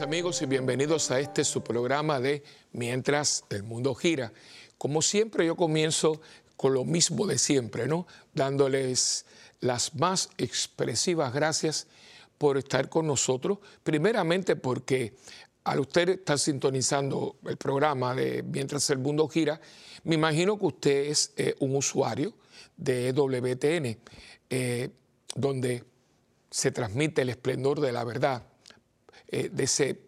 Amigos y bienvenidos a este su programa de Mientras el mundo gira. Como siempre yo comienzo con lo mismo de siempre, ¿no? Dándoles las más expresivas gracias por estar con nosotros, primeramente porque al usted estar sintonizando el programa de Mientras el mundo gira, me imagino que usted es eh, un usuario de WTN, eh, donde se transmite el esplendor de la verdad, eh, de ese,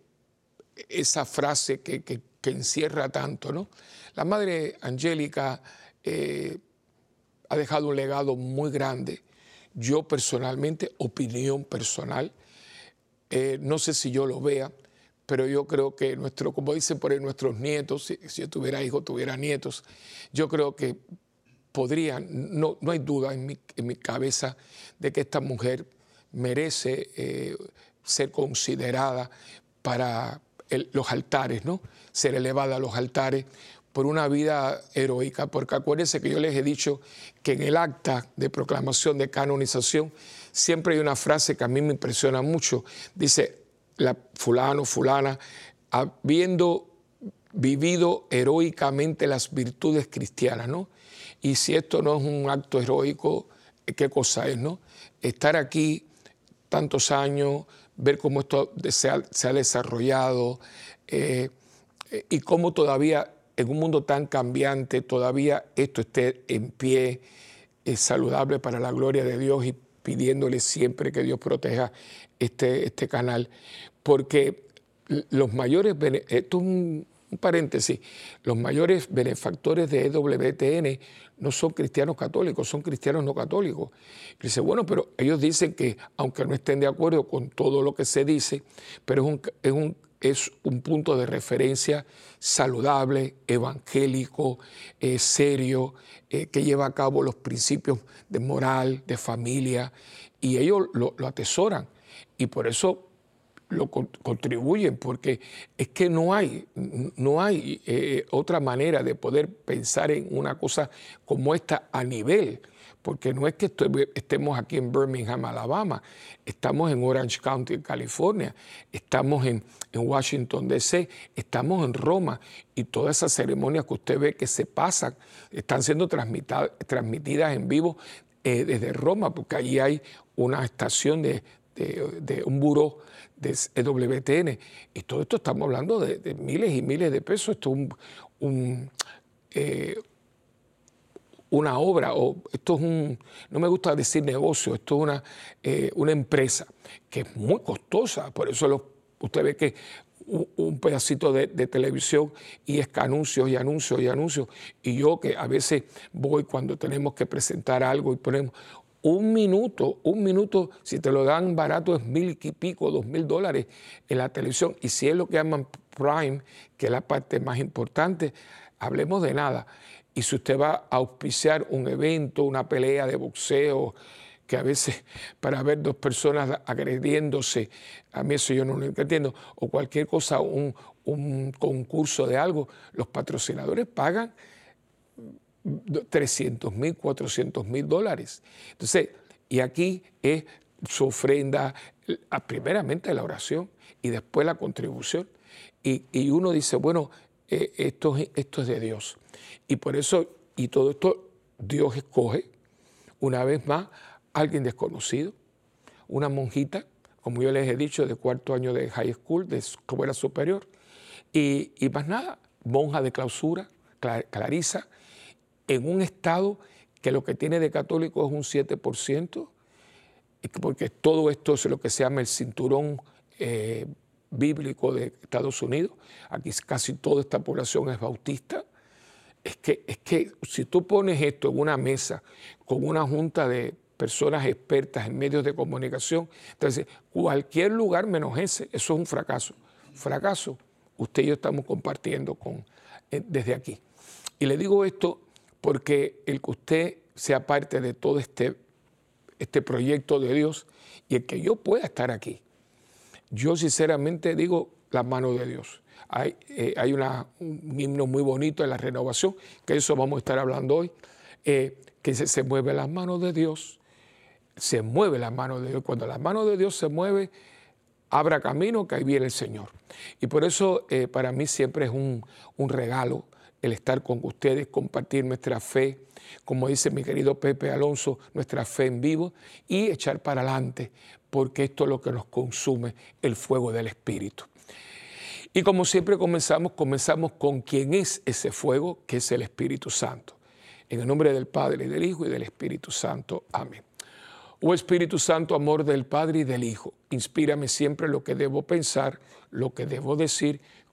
esa frase que, que, encierra tanto. ¿no? La Madre Angélica ha dejado un legado muy grande. Yo personalmente, opinión personal, no sé si yo lo vea, pero yo creo que nuestro, como dicen por ahí, nuestros nietos, si, yo tuviera hijos, tuviera nietos, yo creo que podrían, no, no hay duda en mi, en mi, cabeza de que esta mujer merece eh, ser considerada para los altares, ¿no? Ser elevada a los altares por una vida heroica, porque acuérdense que yo les he dicho que en el acta de proclamación de canonización siempre hay una frase que a mí me impresiona mucho. Dice, la fulano, fulana, habiendo vivido heroicamente las virtudes cristianas, ¿no? Y si esto no es un acto heroico, ¿qué cosa es, no? Estar aquí tantos años, ver cómo esto se ha, desarrollado eh, y cómo todavía en un mundo tan cambiante, todavía esto esté en pie, es saludable para la gloria de Dios y pidiéndole siempre que Dios proteja este, este canal. Porque los mayores, esto paréntesis, los mayores benefactores de EWTN no son cristianos católicos, son cristianos no católicos. Dice, bueno, pero ellos dicen que, aunque no estén de acuerdo con todo lo que se dice, pero es un, es un, es un punto de referencia saludable, evangélico, eh, serio, eh, que lleva a cabo los principios de moral, de familia, y ellos lo, lo atesoran. Y por eso lo contribuyen, porque es que no hay, no hay eh, otra manera de poder pensar en una cosa como esta a nivel, porque no es que estemos aquí en Birmingham, Alabama, estamos en Orange County, California, estamos en, en Washington, D.C., estamos en Roma, y todas esas ceremonias que usted ve que se pasan están siendo transmitidas en vivo eh, desde Roma, porque allí hay una estación de, de, un buró de EWTN. Y todo esto estamos hablando de, miles y miles de pesos. Esto es un, eh, una obra, o esto es un, no me gusta decir negocio, esto es una, eh, una empresa que es muy costosa. Por eso usted ve que un pedacito de, de, televisión y es que anuncios y anuncios y anuncios. Y yo que a veces voy cuando tenemos que presentar algo y ponemos un minuto, un minuto, si te lo dan barato es mil y pico, dos mil dólares en la televisión. Y si es lo que llaman Prime, que es la parte más importante, hablemos de nada. Y si usted va a auspiciar un evento, una pelea de boxeo, que a veces para ver dos personas agrediéndose, a mí eso yo no lo entiendo, o cualquier cosa, un, un concurso de algo, los patrocinadores pagan 300 mil, 400 mil dólares. Entonces, y aquí es su ofrenda, primeramente la oración y después la contribución. Y, uno dice, bueno, eh, esto, esto es de Dios. Y por eso, y todo esto, Dios escoge, una vez más, alguien desconocido, una monjita, como yo les he dicho, de cuarto año de high school, de escuela superior, y, y más nada, monja de clausura, Clarisa, en un Estado que lo que tiene de católico es un 7%, porque todo esto es lo que se llama el cinturón eh, bíblico de Estados Unidos, aquí casi toda esta población es bautista, es que, es que si tú pones esto en una mesa con una junta de personas expertas en medios de comunicación, entonces cualquier lugar menos ese, eso es un fracaso. Fracaso, usted y yo estamos compartiendo con, eh, desde aquí. Y le digo esto porque el que usted sea parte de todo este, este proyecto de Dios y el que yo pueda estar aquí, yo sinceramente digo la mano de Dios. Hay, eh, hay un himno muy bonito en la renovación, que eso vamos a estar hablando hoy, eh, que se, se mueve las manos de Dios, se mueve la mano de Dios. Cuando la mano de Dios se mueve, abra camino, que ahí viene el Señor. Y por eso eh, para mí siempre es un, un regalo el estar con ustedes, compartir nuestra fe, como dice mi querido Pepe Alonso, nuestra fe en vivo y echar para adelante, porque esto es lo que nos consume, el fuego del Espíritu. Y como siempre comenzamos, comenzamos con quien es ese fuego, que es el Espíritu Santo. En el nombre del Padre, y del Hijo y del Espíritu Santo. Amén. Oh Espíritu Santo, amor del Padre y del Hijo, inspírame siempre lo que debo pensar, lo que debo decir,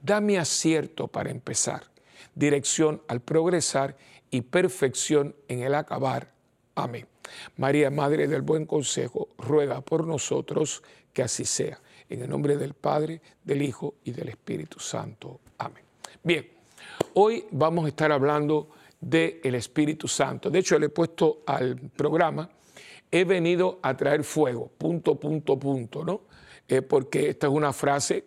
Dame acierto para empezar, dirección al progresar y perfección en el acabar. Amén. María, Madre del Buen Consejo, ruega por nosotros que así sea. En el nombre del Padre, del Hijo y del Espíritu Santo. Amén. Bien, hoy vamos a estar hablando del Espíritu Santo. De hecho, le he puesto al programa, he venido a traer fuego, punto, punto, punto, ¿no? Eh, porque esta es una frase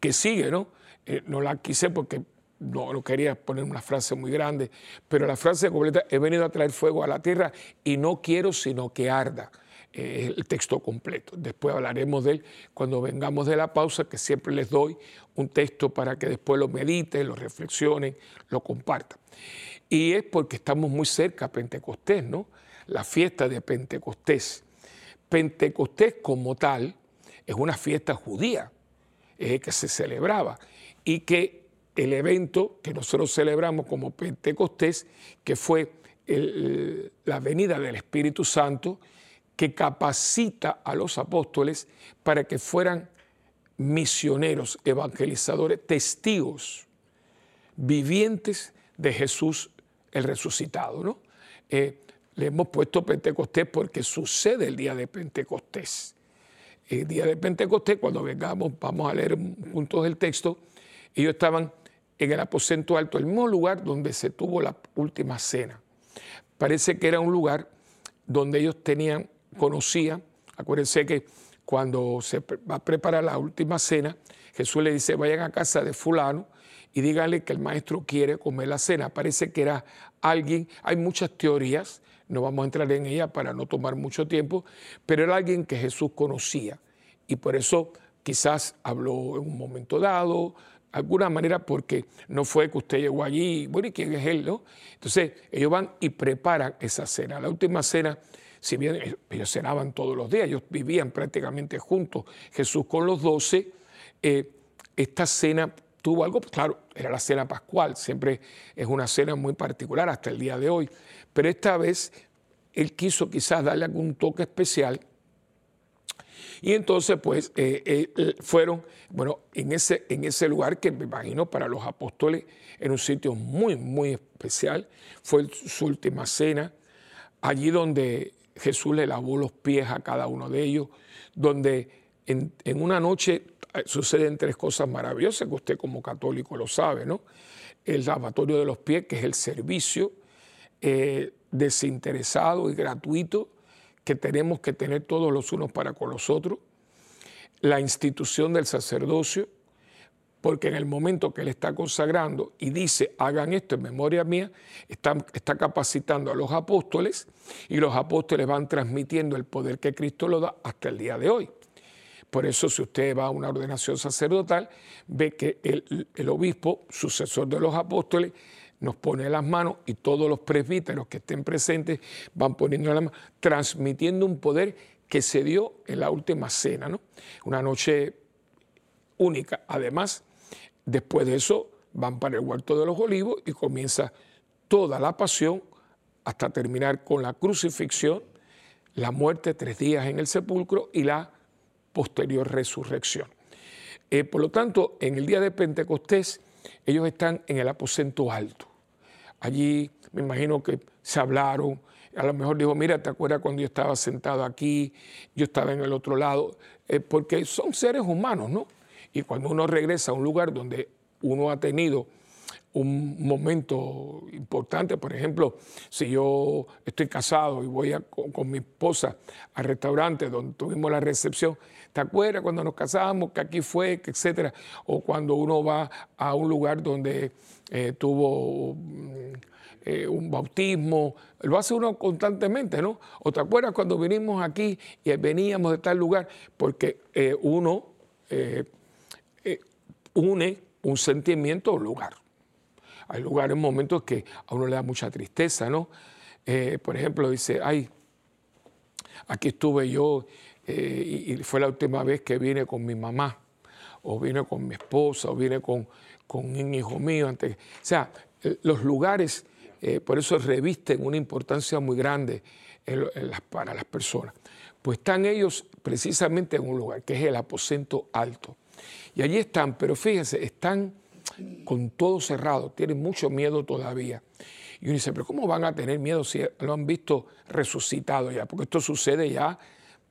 que sigue, ¿no? Eh, no la quise porque no, quería poner una frase muy grande, pero la frase completa, he venido a traer fuego a la tierra y no quiero sino que arda el texto completo. Después hablaremos de él cuando vengamos de la pausa, que siempre les doy un texto para que después lo mediten, lo reflexionen, lo compartan. Y es porque estamos muy cerca a Pentecostés, ¿no? La fiesta de Pentecostés. Pentecostés como tal es una fiesta judía que se celebraba y que el evento que nosotros celebramos como Pentecostés, que fue la venida del Espíritu Santo, que capacita a los apóstoles para que fueran misioneros, evangelizadores, testigos vivientes de Jesús el resucitado. ¿no? Eh, le hemos puesto Pentecostés porque sucede el día de Pentecostés. El día de Pentecostés, cuando vengamos, vamos a leer juntos el texto, ellos estaban en el aposento alto, el mismo lugar donde se tuvo la última cena. Parece que era un lugar donde ellos tenían conocía. Acuérdense que cuando se va a preparar la última cena, Jesús le dice, vayan a casa de fulano y díganle que el maestro quiere comer la cena. Parece que era alguien, hay muchas teorías, no vamos a entrar en ellas para no tomar mucho tiempo, pero era alguien que Jesús conocía y por eso quizás habló en un momento dado, de alguna manera porque no fue que usted llegó allí, bueno, ¿y quién es él? No? Entonces ellos van y preparan esa cena. La última cena si bien ellos cenaban todos los días, ellos vivían prácticamente juntos, Jesús con los doce, eh, esta cena tuvo algo, claro, era la cena pascual, siempre es una cena muy particular hasta el día de hoy, pero esta vez él quiso quizás darle algún toque especial. Y entonces, pues, eh, eh, fueron, bueno, en ese, en ese lugar que me imagino para los apóstoles en un sitio muy, muy especial, fue su última cena, allí donde Jesús le lavó los pies a cada uno de ellos, donde en, una noche suceden tres cosas maravillosas que usted como católico lo sabe, ¿no? El lavatorio de los pies, que es el servicio eh, desinteresado y gratuito que tenemos que tener todos los unos para con los otros, la institución del sacerdocio, porque en el momento que Él está consagrando y dice, hagan esto en memoria mía, está, está, capacitando a los apóstoles y los apóstoles van transmitiendo el poder que Cristo lo da hasta el día de hoy. Por eso si usted va a una ordenación sacerdotal, ve que el, obispo, sucesor de los apóstoles, nos pone las manos y todos los presbíteros que estén presentes van poniendo las manos, transmitiendo un poder que se dio en la última cena, ¿no? Una noche única. Además, Después de eso van para el huerto de los olivos y comienza toda la pasión hasta terminar con la crucifixión, la muerte tres días en el sepulcro y la posterior resurrección. Eh, por lo tanto, en el día de Pentecostés, ellos están en el aposento alto. Allí me imagino que se hablaron, a lo mejor dijo, mira, ¿te acuerdas cuando yo estaba sentado aquí? Yo estaba en el otro lado, eh, porque son seres humanos, ¿no? Y cuando uno regresa a un lugar donde uno ha tenido un momento importante, por ejemplo, si yo estoy casado y voy con, mi esposa al restaurante donde tuvimos la recepción, ¿te acuerdas cuando nos casamos, que aquí fue, etcétera? O cuando uno va a un lugar donde eh, tuvo mm, eh, un bautismo, lo hace uno constantemente, ¿no? ¿O te acuerdas cuando vinimos aquí y veníamos de tal lugar? Porque eh, uno une un sentimiento un lugar. Hay lugares, momentos que a uno le da mucha tristeza, ¿no? Eh, por ejemplo, dice, ay, aquí estuve yo eh, y, fue la última vez que vine con mi mamá, o vine con mi esposa, o vine con, con un hijo mío. Antes. O sea, eh, los lugares, por eso revisten una importancia muy grande para las personas. Pues están ellos precisamente en un lugar, que es el aposento alto. Y allí están, pero fíjense, están con todo cerrado, tienen mucho miedo todavía. Y uno dice, pero ¿cómo van a tener miedo si lo han visto resucitado ya? Porque esto sucede ya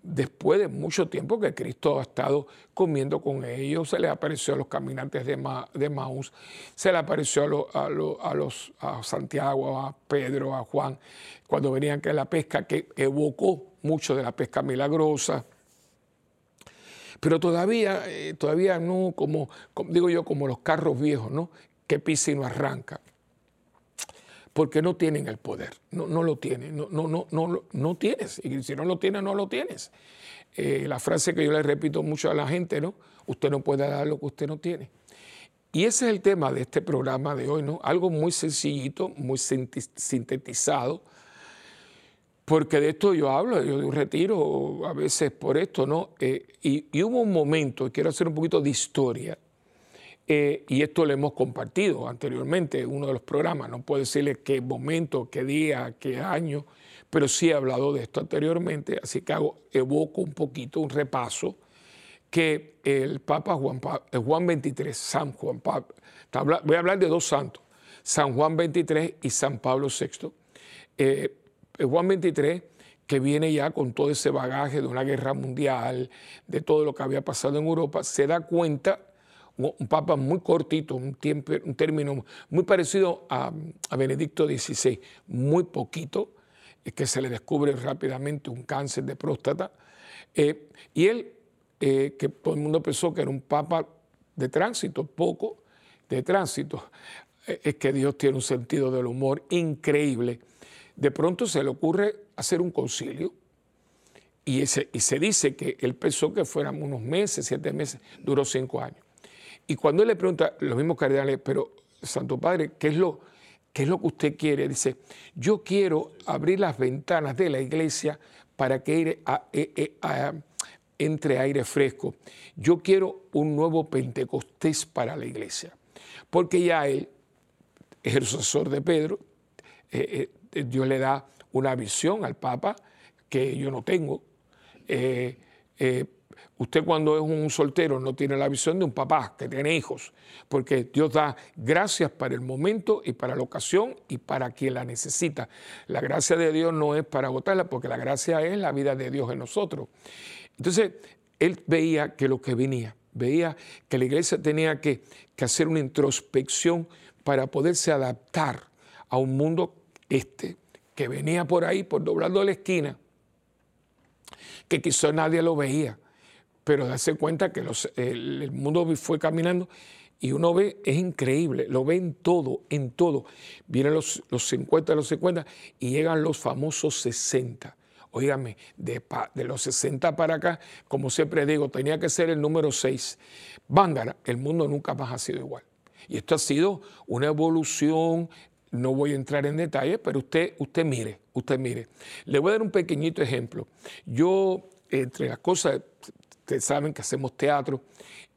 después de mucho tiempo que Cristo ha estado comiendo con ellos, se le apareció a los caminantes de, Maús, se le apareció a, los, a Santiago, a Pedro, a Juan, cuando venían que la pesca, que evocó mucho de la pesca milagrosa. Pero todavía, eh, todavía no, como, digo yo, como los carros viejos, ¿no? Que pisa y no arranca. Porque no tienen el poder, no, no lo tienen, no, no, no, no, no tienes. Y si no lo tienes, no lo tienes. Eh, la frase que yo le repito mucho a la gente, ¿no? Usted no puede dar lo que usted no tiene. Y ese es el tema de este programa de hoy, ¿no? Algo muy sencillito, muy sintetizado, porque de esto yo hablo, yo de un retiro a veces por esto, ¿no? Eh, y, hubo un momento, y quiero hacer un poquito de historia, eh, y esto lo hemos compartido anteriormente en uno de los programas, no puedo decirle qué momento, qué día, qué año, pero sí he hablado de esto anteriormente, así que hago, evoco un poquito, un repaso, que el Papa Juan, eh, Juan 23, San Juan Pablo, voy a hablar de dos santos, San Juan 23 y San Pablo VI. Juan 23, que viene ya con todo ese bagaje de una guerra mundial, de todo lo que había pasado en Europa, se da cuenta, un papa muy cortito, un, tiempo, un término muy parecido a, Benedicto XVI, muy poquito, es que se le descubre rápidamente un cáncer de próstata, eh, y él, eh, que todo el mundo pensó que era un papa de tránsito, poco de tránsito, eh, es que Dios tiene un sentido del humor increíble de pronto se le ocurre hacer un concilio y, se dice que él pensó que fueran unos meses, siete meses, duró cinco años. Y cuando él le pregunta, los mismos cardenales, pero Santo Padre, ¿qué es lo, qué es lo que usted quiere? Dice, yo quiero abrir las ventanas de la iglesia para que e, e, entre aire fresco. Yo quiero un nuevo Pentecostés para la iglesia. Porque ya él el sucesor de Pedro, eh, eh, Dios le da una visión al Papa que yo no tengo. Eh, eh, usted cuando es un soltero no tiene la visión de un papá que tiene hijos, porque Dios da gracias para el momento y para la ocasión y para quien la necesita. La gracia de Dios no es para agotarla, porque la gracia es la vida de Dios en nosotros. Entonces, él veía que lo que venía, veía que la iglesia tenía que, que hacer una introspección para poderse adaptar a un mundo este, que venía por ahí, por doblando la esquina, que quizás nadie lo veía, pero darse cuenta que el, mundo fue caminando y uno ve, es increíble, lo ve en todo, en todo. Vienen los, los 50, los 50 y llegan los famosos 60. Óigame, de, de, los 60 para acá, como siempre digo, tenía que ser el número 6. Bángara, el mundo nunca más ha sido igual. Y esto ha sido una evolución no voy a entrar en detalle, pero usted, usted mire, usted mire. Le voy a dar un pequeñito ejemplo. Yo, entre las cosas, ustedes saben que hacemos teatro,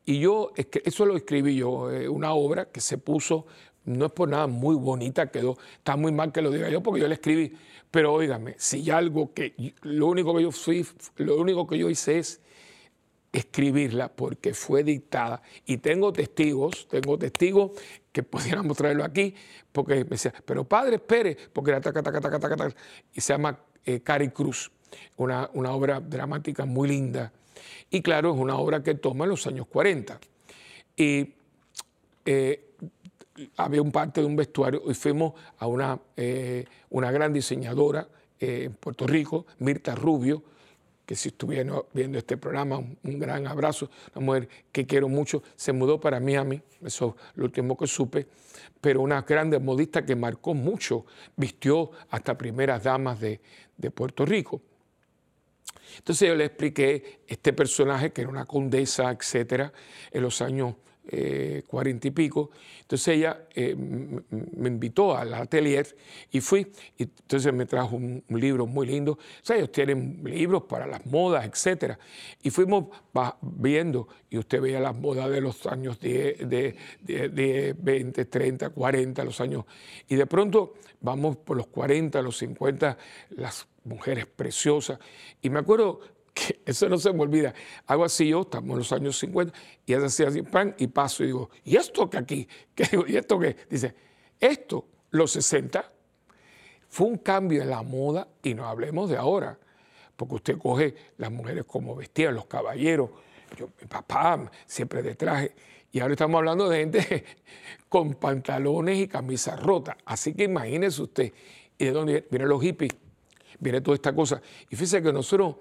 y yo, eso lo escribí yo, eh, una obra que se puso, no es por nada muy bonita, quedó, está muy mal que lo diga yo, porque yo la escribí, pero óigame, si algo que, lo único que yo fui, lo único que yo hice es escribirla porque fue dictada. Y tengo testigos, tengo testigos que pudiéramos traerlo aquí, porque me decía, pero padre, espere, porque era taca, taca, taca, taca, taca, y se llama eh, Cari Cruz, una, una obra dramática muy linda. Y claro, es una obra que toma los años 40. Y eh, había un parte de un vestuario y fuimos a una, eh, una gran diseñadora en Puerto Rico, Mirta Rubio, que si estuvieran viendo este programa, un, gran abrazo, una mujer que quiero mucho, se mudó para Miami, eso es lo último que supe, pero una grande modista que marcó mucho, vistió hasta primeras damas de, de Puerto Rico. Entonces yo le expliqué este personaje, que era una condesa, etcétera, en los años eh, cuarenta y pico. Entonces ella eh, me invitó al atelier y fui. Y entonces me trajo un, libro muy lindo. O sea, ellos tienen libros para las modas, etc. Y fuimos viendo, y usted veía las modas de los años 10, de, de 20, 30, 40, los años. Y de pronto vamos por los 40, los 50, las mujeres preciosas. Y me acuerdo eso no se me olvida. Hago así yo, estamos en los años 50, y es así, así, pan, y paso y digo, ¿y esto que aquí? ¿Qué digo? ¿Y esto qué? Dice, esto, los 60, fue un cambio en la moda, y no hablemos de ahora, porque usted coge las mujeres como vestían, los caballeros, yo, mi papá siempre de traje, y ahora estamos hablando de gente con pantalones y camisas rotas. Así que imagínese usted, y de dónde vienen los hippies, viene toda esta cosa. Y fíjese que nosotros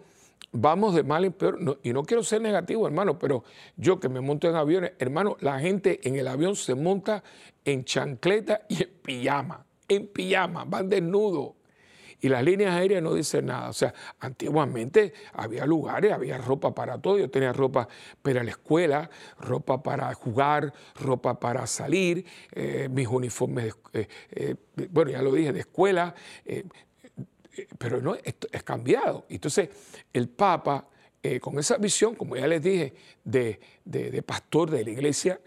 vamos de mal en peor. y no quiero ser negativo, hermano, pero yo que me monto en aviones, hermano, la gente en el avión se monta en chancleta y en pijama, en pijama, van desnudos. Y las líneas aéreas no dicen nada. O sea, antiguamente había lugares, había ropa para todo. Yo tenía ropa para la escuela, ropa para jugar, ropa para salir, eh, mis uniformes, eh, eh, bueno, ya lo dije, de escuela pero no, es cambiado. Entonces, el Papa, eh, con esa visión, como ya les dije, de, pastor de la iglesia,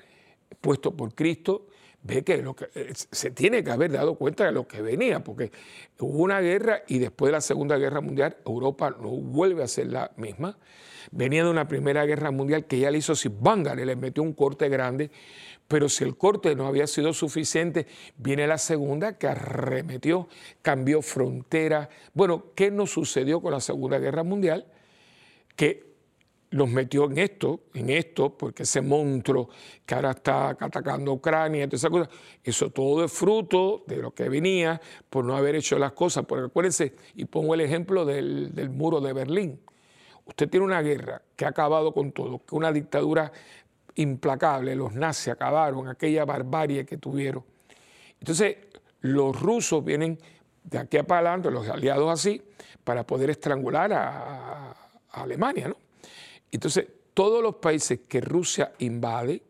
puesto por Cristo, ve que, eh, se tiene que haber dado cuenta de lo que venía, porque hubo una guerra y después de la Segunda Guerra Mundial, Europa no vuelve a ser la misma. Venía de una Primera Guerra Mundial que ya le hizo y le metió un corte grande pero si el corte no había sido suficiente, viene la segunda que arremetió, cambió frontera. Bueno, ¿qué nos sucedió con la Segunda Guerra Mundial? Que nos metió en esto, en esto, porque ese monstruo que ahora está atacando Ucrania, toda esa cosa, eso todo es fruto de lo que venía por no haber hecho las cosas. Porque acuérdense, y pongo el ejemplo del, del muro de Berlín. Usted tiene una guerra que ha acabado con todo, que una dictadura implacable, los nazis acabaron aquella barbarie que tuvieron. Entonces, los rusos vienen de aquí a para adelante, los aliados así, para poder estrangular a, Alemania, ¿no? Entonces, todos los países que Rusia invade,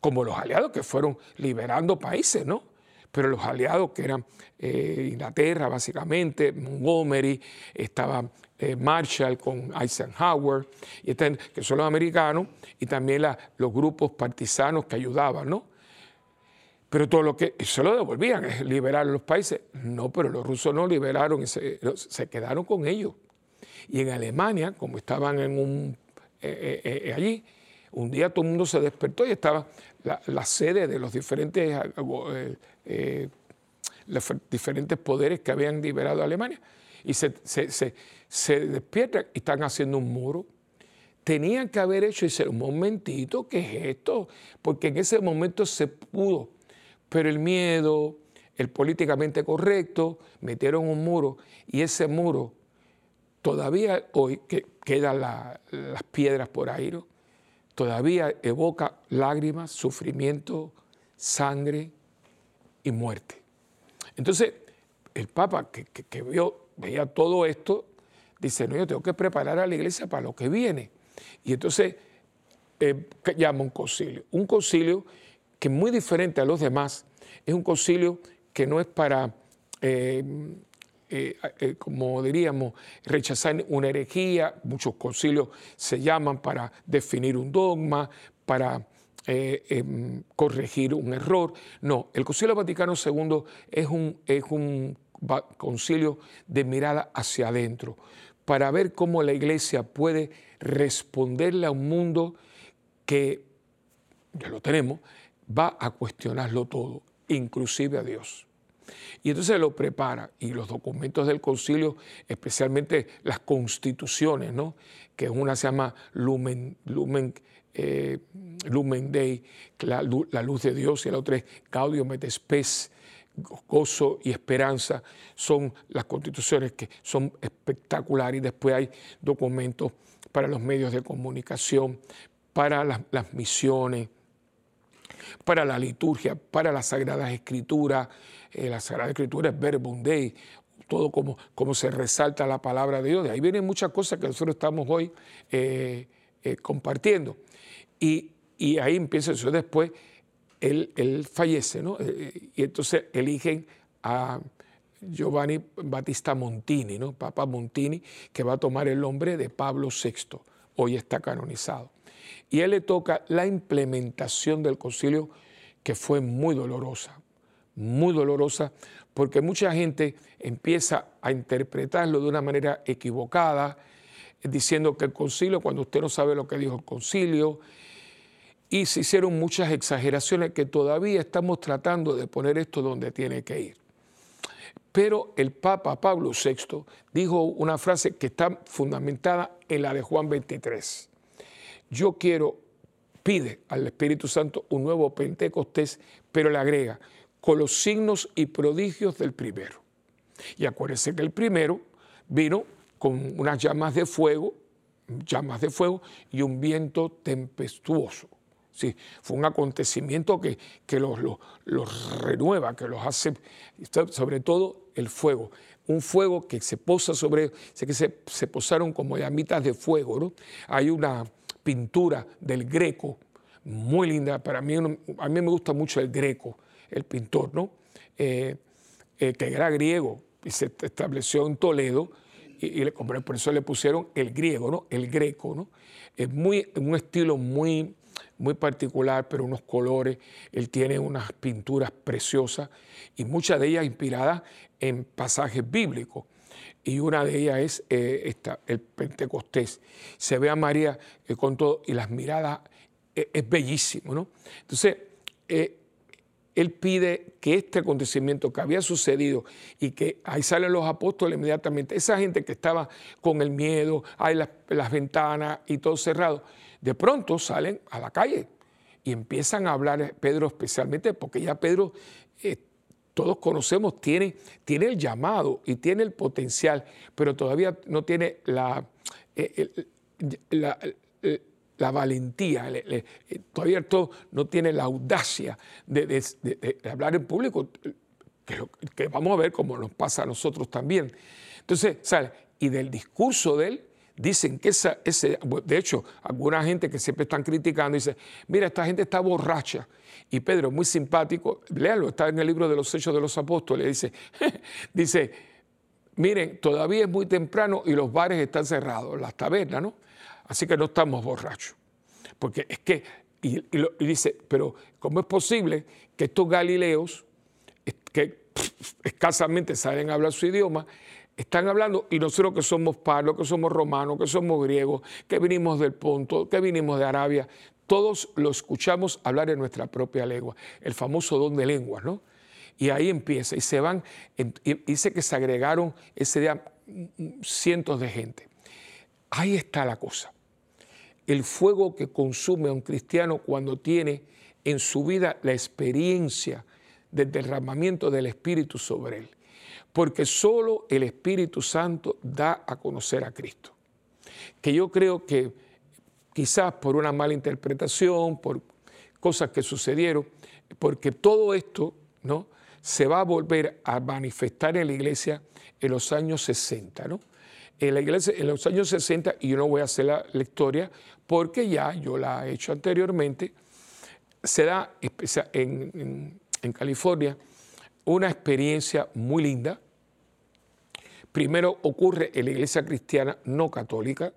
como los aliados que fueron liberando países, ¿no? Pero los aliados que eran eh, Inglaterra, básicamente, Montgomery, estaba eh, Marshall con Eisenhower, y que son los americanos, y también los grupos partisanos que ayudaban, ¿no? Pero todo lo que se lo devolvían, es liberar los países. No, pero los rusos no liberaron, se, se quedaron con ellos. Y en Alemania, como estaban en un, eh, eh, allí, un día todo el mundo se despertó y estaba la, sede de los diferentes, diferentes poderes que habían liberado a Alemania. Y se, se despiertan y están haciendo un muro. Tenían que haber hecho ese un momentito, ¿qué es esto? Porque en ese momento se pudo, pero el miedo, el políticamente correcto, metieron un muro y ese muro todavía hoy que quedan las piedras por ahí, todavía evoca lágrimas, sufrimiento, sangre y muerte. Entonces, el Papa que, que vio, veía todo esto, dice, no, yo tengo que preparar a la iglesia para lo que viene. Y entonces eh, llama un concilio. Un concilio que es muy diferente a los demás, es un concilio que no es para, eh, eh, como diríamos, rechazar una herejía, muchos concilios se llaman para definir un dogma, para em, corregir un error. No, el Concilio Vaticano II es un, es un concilio de mirada hacia adentro, para ver cómo la iglesia puede responderle a un mundo que, ya lo tenemos, va a cuestionarlo todo, inclusive a Dios. Y entonces lo prepara y los documentos del concilio, especialmente las constituciones, ¿no? que una se llama Lumen, Lumen, eh, Lumen Dei, la, luz de Dios, y la otra es Gaudium et Spes, gozo y esperanza, son las constituciones que son espectaculares y después hay documentos para los medios de comunicación, para las misiones, para la liturgia, para las Sagradas Escrituras. Eh, la Sagrada Escritura es Verbum Dei, todo como, como se resalta la palabra de Dios. De ahí vienen muchas cosas que nosotros estamos hoy eh, eh, compartiendo. Y, ahí empieza eso. Después él, él, fallece, ¿no? Y entonces eligen a Giovanni Battista Montini, ¿no? Papa Montini, que va a tomar el nombre de Pablo VI. Hoy está canonizado y él le toca la implementación del concilio que fue muy dolorosa, muy dolorosa, porque mucha gente empieza a interpretarlo de una manera equivocada, diciendo que el concilio, cuando usted no sabe lo que dijo el concilio, y se hicieron muchas exageraciones que todavía estamos tratando de poner esto donde tiene que ir. Pero el Papa Pablo VI dijo una frase que está fundamentada en la de Juan 23 yo quiero, pide al Espíritu Santo un nuevo Pentecostés, pero le agrega, con los signos y prodigios del primero. Y acuérdense que el primero vino con unas llamas de fuego, llamas de fuego y un viento tempestuoso. Sí, fue un acontecimiento que, que los, los, renueva, que los hace, sobre todo el fuego. Un fuego que se posa sobre, sé que se, se posaron como llamitas de fuego, ¿no? Hay una, pintura del Greco, muy linda. Para mí, a mí me gusta mucho el Greco, el pintor, ¿no? Eh, eh, que era griego y se estableció en Toledo y, y, por eso le pusieron el griego, ¿no? El greco, ¿no? Es muy, un estilo muy, muy particular, pero unos colores. Él tiene unas pinturas preciosas y muchas de ellas inspiradas en pasajes bíblicos y una de ellas es eh, esta, el Pentecostés. Se ve a María con todo y las miradas, es bellísimo, ¿no? Entonces, él pide que este acontecimiento que había sucedido y que ahí salen los apóstoles inmediatamente, esa gente que estaba con el miedo, hay las, las ventanas y todo cerrado, de pronto salen a la calle y empiezan a hablar, Pedro especialmente, porque ya Pedro todos conocemos, tiene, tiene el llamado y tiene el potencial, pero todavía no tiene la, eh, la, eh, la, valentía, todavía todo no tiene la audacia de, hablar en público, que, que, vamos a ver cómo nos pasa a nosotros también. Entonces, ¿sale? Y del discurso de él, dicen que esa, ese, de hecho, alguna gente que siempre están criticando dice, mira, esta gente está borracha. Y Pedro, muy simpático, léalo, está en el libro de los Hechos de los Apóstoles, dice, dice, miren, todavía es muy temprano y los bares están cerrados, las tabernas, ¿no? Así que no estamos borrachos. Porque es que, y, dice, pero ¿cómo es posible que estos galileos, que escasamente saben hablar su idioma, están hablando, y nosotros que somos palos, que somos romanos, que somos griegos, que vinimos del Ponto, que vinimos de Arabia, todos lo escuchamos hablar en nuestra propia lengua, el famoso don de lenguas, ¿no? Y ahí empieza, y se van, y dice que se agregaron ese día cientos de gente. Ahí está la cosa. El fuego que consume a un cristiano cuando tiene en su vida la experiencia del derramamiento del Espíritu sobre él porque solo el Espíritu Santo da a conocer a Cristo. Que yo creo que quizás por una mala interpretación, por cosas que sucedieron, porque todo esto ¿no? se va a volver a manifestar en la iglesia en los años 60. ¿no? En la iglesia en los años 60, y yo no voy a hacer la, historia porque ya yo la he hecho anteriormente, se da en, California una experiencia muy linda. Primero ocurre en la iglesia cristiana no católica,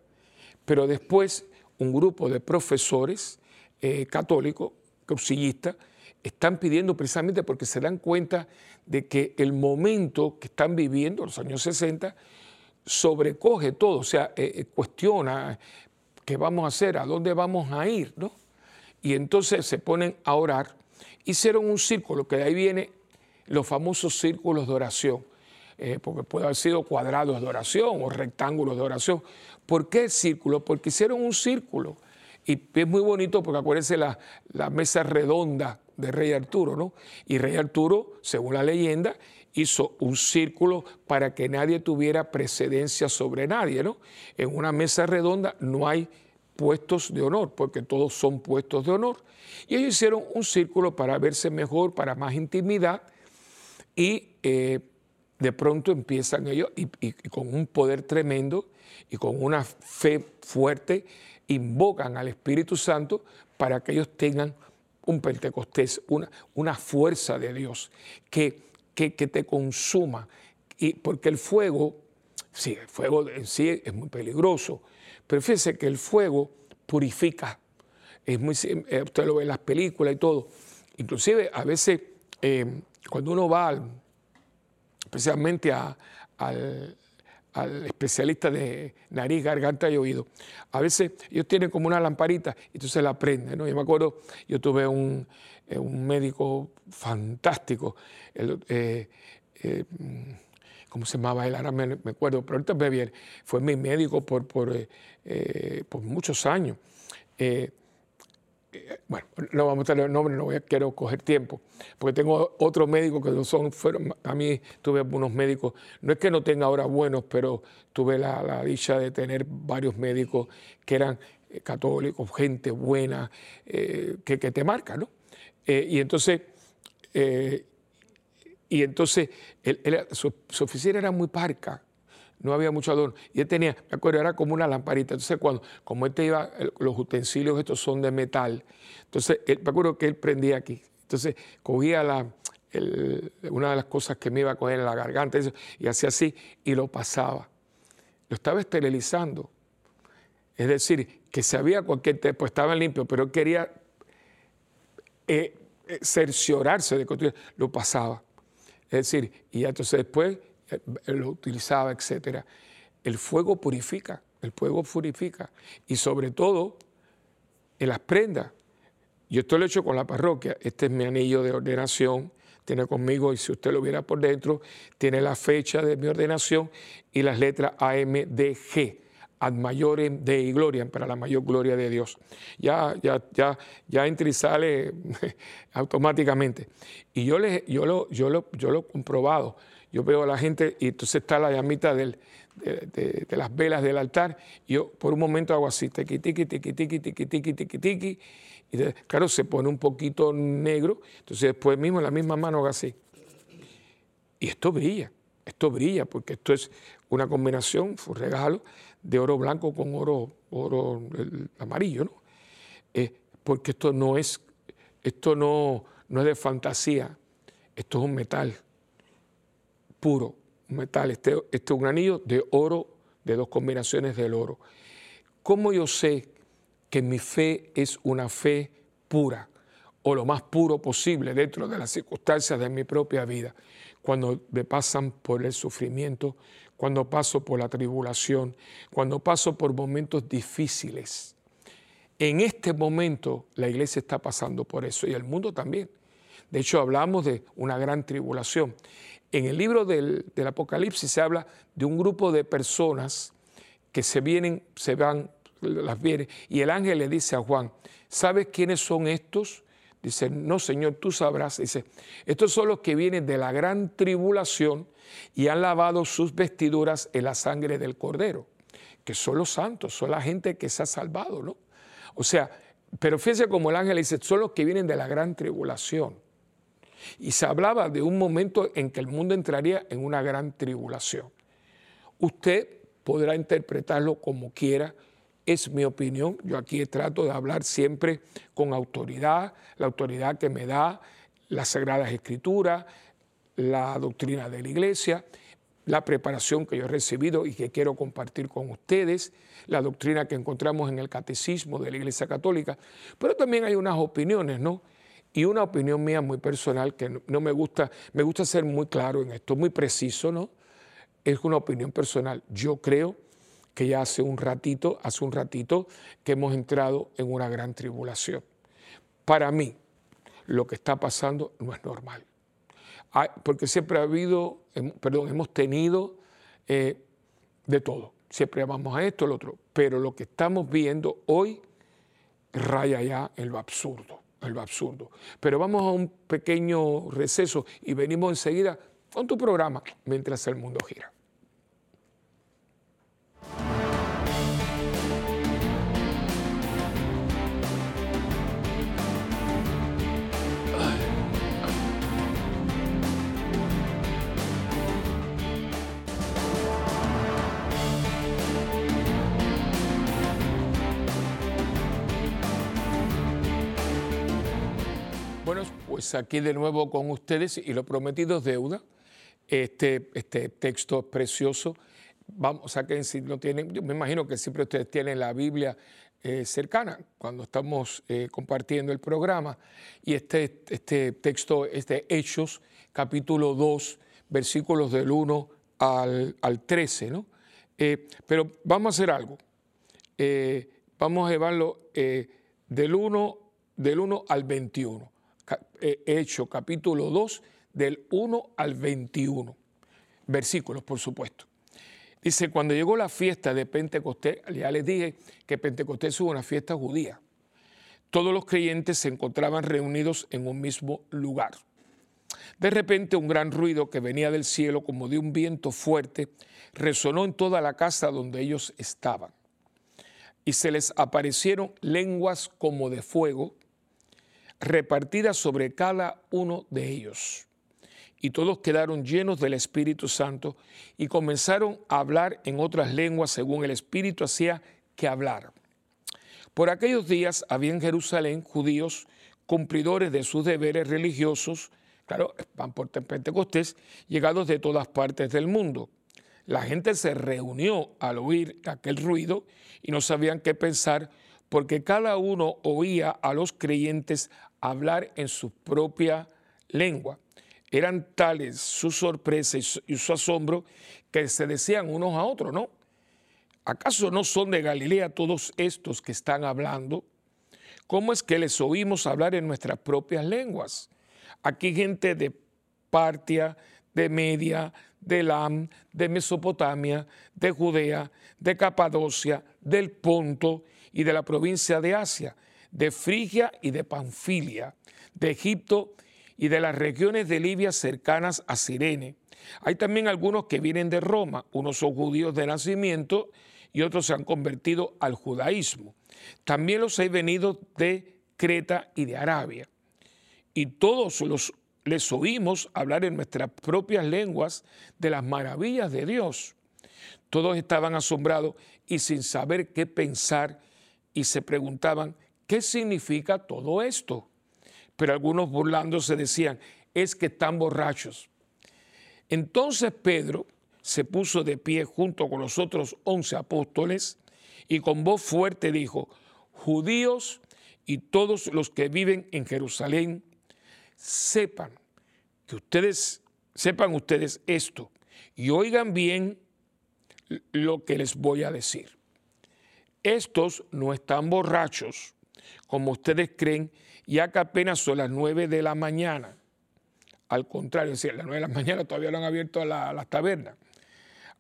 pero después un grupo de profesores eh, católicos, crucillistas, están pidiendo precisamente porque se dan cuenta de que el momento que están viviendo, los años 60, sobrecoge todo, o sea, eh, eh, cuestiona qué vamos a hacer, a dónde vamos a ir, ¿no? Y entonces se ponen a orar. Hicieron un círculo, que de ahí viene los famosos círculos de oración, eh, porque puede haber sido cuadrados de oración o rectángulos de oración. ¿Por qué círculo? Porque hicieron un círculo. Y es muy bonito porque acuérdense la, la mesa redonda de Rey Arturo, ¿no? Y Rey Arturo, según la leyenda, hizo un círculo para que nadie tuviera precedencia sobre nadie, ¿no? En una mesa redonda no hay puestos de honor, porque todos son puestos de honor. Y ellos hicieron un círculo para verse mejor, para más intimidad, y eh, de pronto empiezan ellos, y, con un poder tremendo y con una fe fuerte, invocan al Espíritu Santo para que ellos tengan un Pentecostés, una, una fuerza de Dios que que, te consuma. Y porque el fuego, sí, el fuego en sí es muy peligroso, pero fíjese que el fuego purifica. Es muy, eh, usted lo ve en las películas y todo. Inclusive a veces eh, cuando uno va especialmente al, al, especialista de nariz, garganta y oído, a veces ellos tienen como una lamparita y entonces la prenden. ¿no? Yo me acuerdo, yo tuve un, eh, un médico fantástico, eh, eh, ¿cómo se llamaba él? Ahora me, acuerdo, pero ahorita me viene, fue mi médico por, por, por muchos años. Bueno, no vamos a tener el nombre, no quiero coger tiempo, porque tengo otros médicos que son, a mí tuve algunos médicos, no es que no tenga ahora buenos, pero tuve la, dicha de tener varios médicos que eran católicos, gente buena, que, que, te marca, ¿no? Eh, y entonces, eh, y entonces su, oficina era muy parca, no había mucho adorno. Y él tenía, me acuerdo, era como una lamparita. Entonces, cuando, como él te iba, los utensilios estos son de metal, entonces me acuerdo que él prendía aquí. Entonces, cogía la, una de las cosas que me iba a coger en la garganta y hacía así y lo pasaba. Lo estaba esterilizando. Es decir, que si había cualquier, pues estaba limpio, pero él quería eh, eh, cerciorarse de que lo pasaba. Es decir, y entonces después lo utilizaba, etc. El fuego purifica, el fuego purifica. Y sobre todo en las prendas. Yo esto lo he hecho con la parroquia. Este es mi anillo de ordenación. Tiene conmigo, y si usted lo viera por dentro, tiene la fecha de mi ordenación y las letras AMDG ad maiorem Dei gloria, para la mayor gloria de Dios. Ya, ya, ya, ya entra y sale automáticamente. Y yo, le, yo, lo, yo, lo, yo lo he comprobado. Yo veo a la gente y entonces está la llamita de, las velas del altar. Y yo por un momento hago así, tiqui, tiqui, tiqui, tiqui, tiqui, tiqui, tiqui, tiqui. Y claro, se pone un poquito negro. Entonces después mismo en la misma mano hago así. Y esto brilla, esto brilla porque esto es una combinación, fue un regalo de oro blanco con oro, oro amarillo, ¿no? Eh, porque esto no es, esto no, no es de fantasía, esto es un metal puro, un metal, este, este es un anillo de oro, de dos combinaciones del oro. ¿Cómo yo sé que mi fe es una fe pura o lo más puro posible dentro de las circunstancias de mi propia vida? Cuando me pasan por el sufrimiento, cuando paso por la tribulación, cuando paso por momentos difíciles. En este momento la iglesia está pasando por eso y el mundo también. De hecho, hablamos de una gran tribulación. En el libro del, Apocalipsis se habla de un grupo de personas que se vienen, se van, las vienen, y el ángel le dice a Juan, ¿sabes quiénes son estos? Dice, no, Señor, tú sabrás. Dice, estos son los que vienen de la gran tribulación y han lavado sus vestiduras en la sangre del Cordero, que son los santos, son la gente que se ha salvado, ¿no? O sea, pero fíjese como el ángel dice, son los que vienen de la gran tribulación. Y se hablaba de un momento en que el mundo entraría en una gran tribulación. Usted podrá interpretarlo como quiera, es mi opinión. Yo aquí trato de hablar siempre con autoridad, la autoridad que me da las Sagradas Escrituras, la doctrina de la Iglesia, la preparación que yo he recibido y que quiero compartir con ustedes, la doctrina que encontramos en el catecismo de la Iglesia Católica, pero también hay unas opiniones, ¿no? Y una opinión mía muy personal que no me gusta, me gusta ser muy claro en esto, muy preciso, ¿no? es una opinión personal. Yo creo que ya hace un ratito, hace un ratito que hemos entrado en una gran tribulación. Para mí, lo que está pasando no es normal. porque siempre ha habido, perdón, hemos tenido eh, de todo. Siempre vamos a esto, al otro. Pero lo que estamos viendo hoy raya ya en lo absurdo, en lo absurdo. Pero vamos a un pequeño receso y venimos enseguida con tu programa mientras el mundo gira. Bueno, pues aquí de nuevo con ustedes y lo prometido es deuda. Este, este texto es precioso. Vamos, a que si no tienen, yo me imagino que siempre ustedes tienen la Biblia eh, cercana cuando estamos eh, compartiendo el programa. Y este, este texto es de Hechos, capítulo 2, versículos del 1 al, al 13, ¿no? Eh, pero vamos a hacer algo. vamos a llevarlo del 1, del 1 al 21. Hecho capítulo 2 del 1 al 21. Versículos, por supuesto. Dice, cuando llegó la fiesta de Pentecostés, ya les dije que Pentecostés es una fiesta judía. Todos los creyentes se encontraban reunidos en un mismo lugar. De repente un gran ruido que venía del cielo como de un viento fuerte resonó en toda la casa donde ellos estaban. Y se les aparecieron lenguas como de fuego repartidas sobre cada uno de ellos. Y todos quedaron llenos del Espíritu Santo y comenzaron a hablar en otras lenguas según el Espíritu hacía que hablar. Por aquellos días había en Jerusalén judíos cumplidores de sus deberes religiosos, claro, van por Pentecostés, llegados de todas partes del mundo. La gente se reunió al oír aquel ruido y no sabían qué pensar porque cada uno oía a los creyentes hablar en su propia lengua. Eran tales su sorpresa y su, asombro que se decían unos a otros, ¿no? ¿Acaso no son de Galilea todos estos que están hablando? ¿Cómo es que les oímos hablar en nuestras propias lenguas? Aquí gente de Partia, de Media, de Lam, de Mesopotamia, de Judea, de Capadocia, del Ponto y de la provincia de Asia de Frigia y de Panfilia, de Egipto y de las regiones de Libia cercanas a Sirene. Hay también algunos que vienen de Roma, unos son judíos de nacimiento y otros se han convertido al judaísmo. También los hay venido de Creta y de Arabia. Y todos los les oímos hablar en nuestras propias lenguas de las maravillas de Dios. Todos estaban asombrados y sin saber qué pensar y se preguntaban ¿Qué significa todo esto? Pero algunos burlándose decían, es que están borrachos. Entonces Pedro se puso de pie junto con los otros once apóstoles y con voz fuerte dijo, judíos y todos los que viven en Jerusalén, sepan que ustedes, sepan ustedes esto y oigan bien lo que les voy a decir. Estos no están borrachos como ustedes creen, ya que apenas son las nueve de la mañana. Al contrario, es decir, las nueve de la mañana todavía no han abierto las tabernas.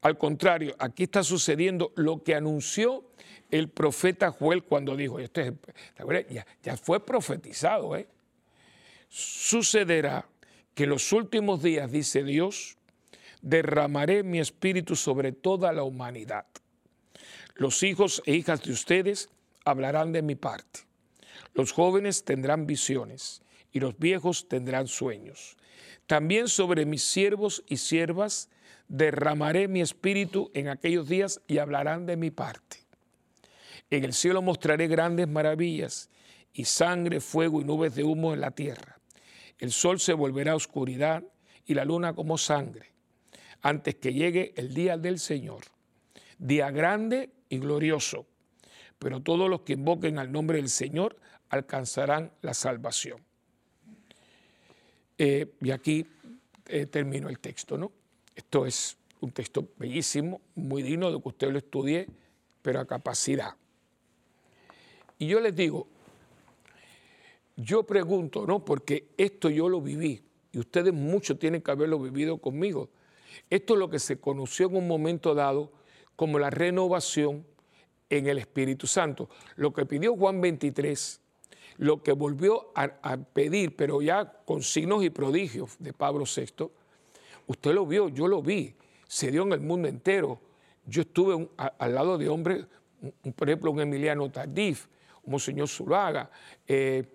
Al contrario, aquí está sucediendo lo que anunció el profeta Joel cuando dijo, este ya, fue profetizado, ¿eh? sucederá que los últimos días, dice Dios, derramaré mi espíritu sobre toda la humanidad. Los hijos e hijas de ustedes hablarán de mi parte. Los jóvenes tendrán visiones y los viejos tendrán sueños. También sobre mis siervos y siervas derramaré mi espíritu en aquellos días y hablarán de mi parte. En el cielo mostraré grandes maravillas y sangre, fuego y nubes de humo en la tierra. El sol se volverá oscuridad y la luna como sangre, antes que llegue el día del Señor, día grande y glorioso. Pero todos los que invoquen al nombre del Señor alcanzarán la salvación. Eh, y aquí eh, termino el texto, ¿no? Esto es un texto bellísimo, muy digno de que usted lo estudie, pero a capacidad. Y yo les digo, yo pregunto, ¿no? Porque esto yo lo viví y ustedes muchos tienen que haberlo vivido conmigo. Esto es lo que se conoció en un momento dado como la renovación en el Espíritu Santo. Lo que pidió Juan 23, lo que volvió a, pedir, pero ya con signos y prodigios de Pablo VI, usted lo vio, yo lo vi, se dio en el mundo entero. Yo estuve al lado de hombres, por ejemplo, un Emiliano Tardif, un Monseñor Zulaga, eh,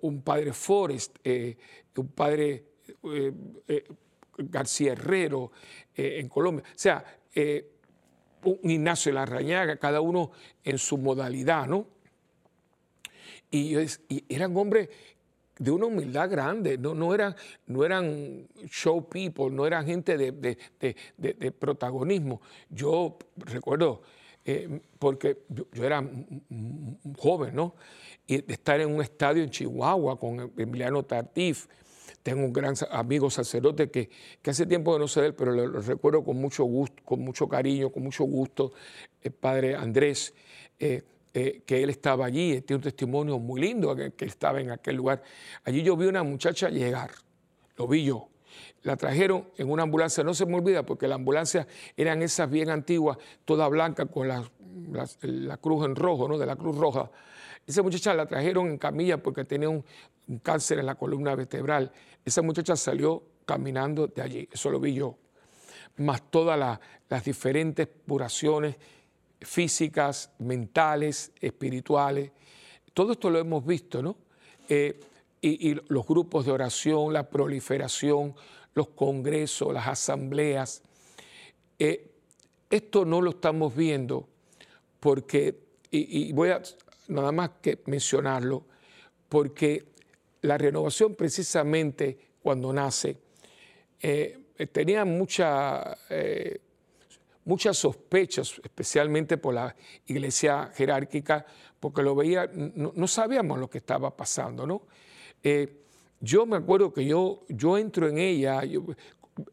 un padre Forrest, eh, un padre eh, García Herrero en Colombia. O sea, un Ignacio Larrañaga, cada uno en su modalidad, ¿no? Y, eran hombres de una humildad grande, no, no, eran, no eran show people, no eran gente de, protagonismo. Yo recuerdo, eh, porque yo, era joven, ¿no? Y de estar en un estadio en Chihuahua con Emiliano Tartif, tengo un gran amigo sacerdote que, que hace tiempo que no sé de él, pero lo, recuerdo con mucho gusto, con mucho cariño, con mucho gusto, el padre Andrés, eh, eh, que él estaba allí, tiene un testimonio muy lindo que, que estaba en aquel lugar. Allí yo vi una muchacha llegar, lo vi yo. La trajeron en una ambulancia, no se me olvida, porque la ambulancia eran esas bien antiguas, toda blanca, con la, cruz en rojo, ¿no? De la Cruz Roja. Esa muchacha la trajeron en camilla porque tenía un, un cáncer en la columna vertebral. Esa muchacha salió caminando de allí, eso lo vi yo. Más todas las diferentes puraciones físicas, mentales, espirituales. Todo esto lo hemos visto, ¿no? Eh, y, los grupos de oración, la proliferación, los congresos, las asambleas. Eh, esto no lo estamos viendo porque, y, voy a nada más que mencionarlo, porque la renovación precisamente cuando nace eh, tenía mucha, muchas sospechas, especialmente por la iglesia jerárquica, porque lo veía, no, sabíamos lo que estaba pasando, ¿no? Eh, yo me acuerdo que yo, yo entro en ella,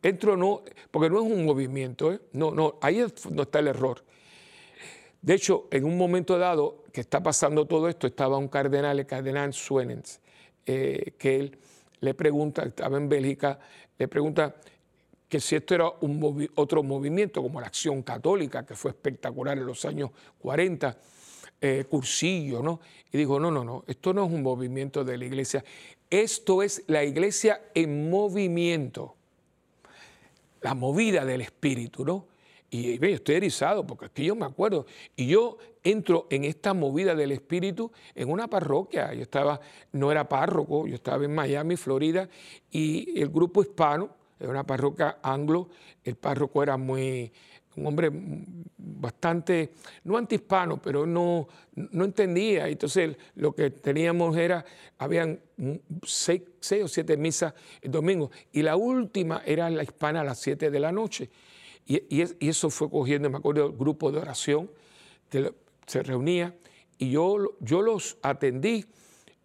entro no, porque no es un movimiento, no, no, ahí no está el error. De hecho, en un momento dado que está pasando todo esto, estaba un cardenal, el cardenal Suenens, eh, que él le pregunta, estaba en Bélgica, le pregunta que si esto era un otro movimiento como la Acción Católica, que fue espectacular en los años 40, eh, cursillo, ¿no? Y dijo, no, no, no, esto no es un movimiento de la iglesia, esto es la iglesia en movimiento, la movida del espíritu, ¿no? Y ve, estoy erizado porque aquí yo me acuerdo. Y yo entro en esta movida del espíritu en una parroquia. Yo estaba, no era párroco, yo estaba en Miami, Florida, y el grupo hispano, era una parroquia anglo, el párroco era muy, un hombre bastante, no antihispano, pero no, no entendía. Entonces lo que teníamos era, habían seis, seis o siete misas el domingo, y la última era la hispana a las siete de la noche. Y, eso fue cogiendo, me acuerdo, el grupo de oración que se reunía y yo, yo los atendí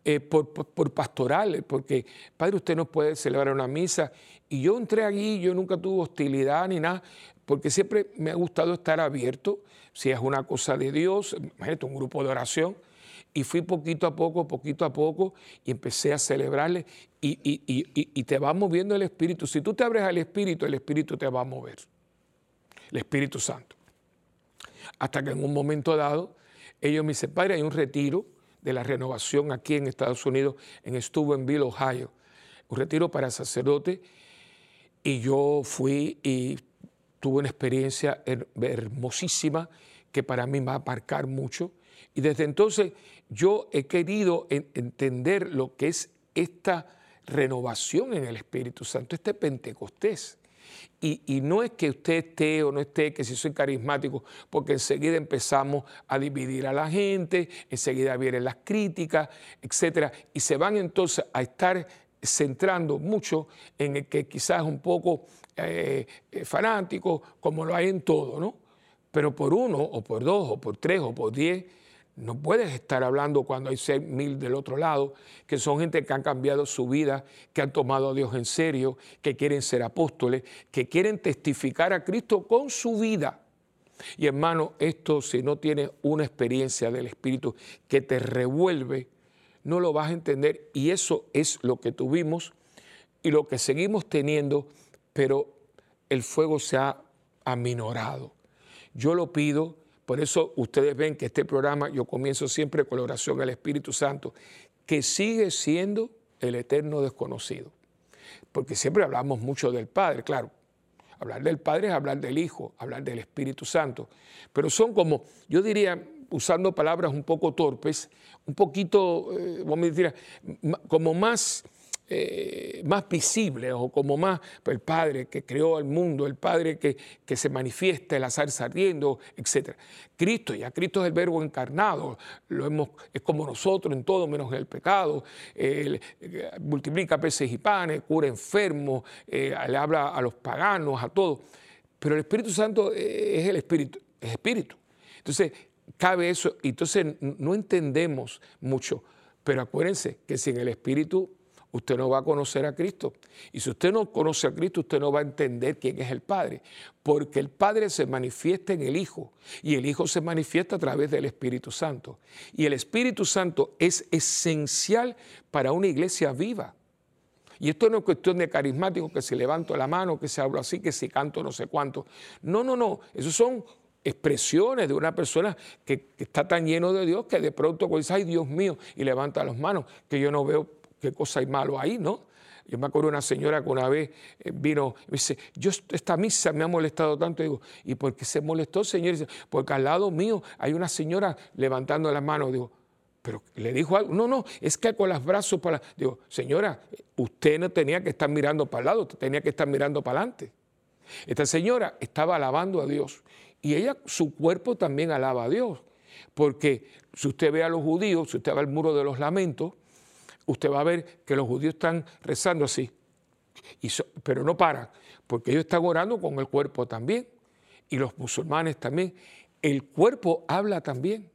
eh, por, pastorales, porque, Padre, usted no puede celebrar una misa. Y yo entré allí, yo nunca tuve hostilidad ni nada, porque siempre me ha gustado estar abierto, si es una cosa de Dios, imagínate, un grupo de oración. Y fui poquito a poco, poquito a poco, y empecé a celebrarle, y, te va moviendo el Espíritu. Si tú te abres al Espíritu, el Espíritu te va a mover el Espíritu Santo. Hasta que en un momento dado, ellos me dicen, padre, hay un retiro de la renovación aquí en Estados Unidos, en Steubenville, Ohio, un retiro para sacerdotes, y yo fui y tuve una experiencia hermosísima que para mí va a marcar mucho. Y desde entonces yo he querido entender lo que es esta renovación en el Espíritu Santo, este Pentecostés. Y, no es que usted esté o no esté, que si soy carismático, porque enseguida empezamos a dividir a la gente, enseguida vienen las críticas, etcétera, y se van entonces a estar centrando mucho en el que quizás un poco eh, eh, fanático, como lo hay en todo, ¿no? Pero por uno, o por dos, o por tres, o por diez, No puedes estar hablando cuando hay seis mil del otro lado, que son gente que han cambiado su vida, que han tomado a Dios en serio, que quieren ser apóstoles, que quieren testificar a Cristo con su vida. Y hermano, esto si no tienes una experiencia del Espíritu que te revuelve, no lo vas a entender. Y eso es lo que tuvimos y lo que seguimos teniendo, pero el fuego se ha aminorado. Yo lo pido por eso ustedes ven que este programa yo comienzo siempre con la oración al Espíritu Santo, que sigue siendo el eterno desconocido. Porque siempre hablamos mucho del Padre, claro. Hablar del Padre es hablar del Hijo, hablar del Espíritu Santo. Pero son como, yo diría, usando palabras un poco torpes, un poquito, eh, como más eh, más visible o como más el Padre que creó el mundo, el Padre que, que se manifiesta, el azar ardiendo, etc. Cristo, ya Cristo es el verbo encarnado, es como nosotros en todo menos en el pecado, eh, multiplica peces y panes, cura enfermos, eh, le habla a los paganos, a todos. Pero el Espíritu Santo es el Espíritu, es Espíritu. Entonces, cabe eso, y entonces no entendemos mucho, pero acuérdense que sin el Espíritu usted no va a conocer a Cristo. Y si usted no conoce a Cristo, usted no va a entender quién es el Padre, porque el Padre se manifiesta en el Hijo y el Hijo se manifiesta a través del Espíritu Santo. Y el Espíritu Santo es esencial para una iglesia viva. Y esto no es cuestión de carismático, que se levanto la mano, que se habla así, que si canto no sé cuánto. No, no, no. Esos son expresiones de una persona que, está tan lleno de Dios que de pronto dice, ay Dios mío, y levanta las manos, que yo no veo qué cosa hay malo ahí, ¿no? Yo me acuerdo de una señora que una vez eh, vino y me dice, yo esta misa me ha molestado tanto. digo, ¿y por qué se molestó, señor? dice, porque al lado mío hay una señora levantando las manos. Digo, pero le dijo algo. No, no, es que con los brazos para... Digo, señora, usted no tenía que estar mirando para el lado, usted tenía que estar mirando para adelante. Esta señora estaba alabando a Dios y ella, su cuerpo también alaba a Dios. Porque si usted ve a los judíos, si usted va al muro de los lamentos, usted va a ver que los judíos están rezando así, pero no paran, porque ellos están orando con el cuerpo también, y los musulmanes también. El cuerpo habla también.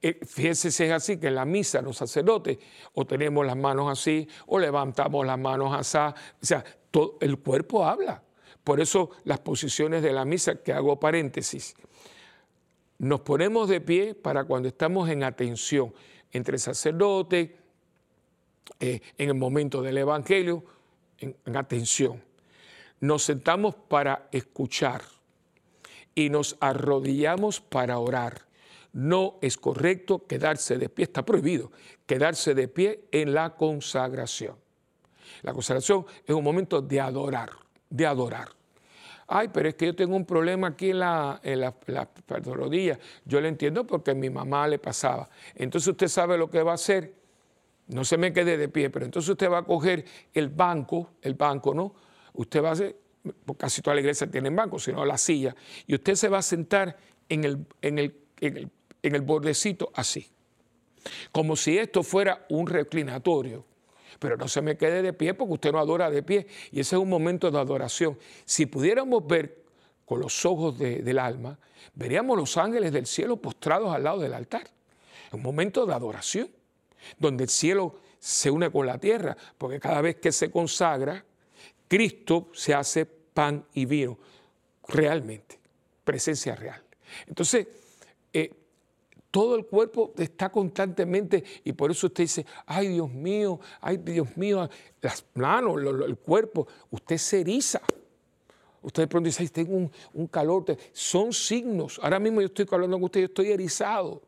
Eh, fíjense si es así, que en la misa los sacerdotes o tenemos las manos así, o levantamos las manos así, o sea, todo, el cuerpo habla. Por eso las posiciones de la misa, que hago paréntesis, nos ponemos de pie para cuando estamos en atención entre sacerdote, eh, en el momento del Evangelio, en, atención. Nos sentamos para escuchar y nos arrodillamos para orar. No es correcto quedarse de pie, está prohibido quedarse de pie en la consagración. La consagración es un momento de adorar, de adorar. Ay, pero es que yo tengo un problema aquí en la, en la, rodilla. Yo le entiendo porque a mi mamá le pasaba. Entonces usted sabe lo que va a hacer no se me quede de pie, pero entonces usted va a coger el banco, el banco, ¿no? Usted va a hacer, casi toda la iglesia tiene banco, sino la silla, y usted se va a sentar en el, en el, en el, bordecito así, como si esto fuera un reclinatorio. Pero no se me quede de pie porque usted no adora de pie, y ese es un momento de adoración. Si pudiéramos ver con los ojos del alma, veríamos los ángeles del cielo postrados al lado del altar. Un momento de adoración donde el cielo se une con la tierra, porque cada vez que se consagra, Cristo se hace pan y vino, realmente, presencia real. Entonces, todo el cuerpo está constantemente, y por eso usted dice, ay Dios mío, ay Dios mío, las manos, el cuerpo, usted se eriza. Usted de pronto dice, tengo un, un calor. Son signos. Ahora mismo yo estoy hablando con usted, yo estoy erizado.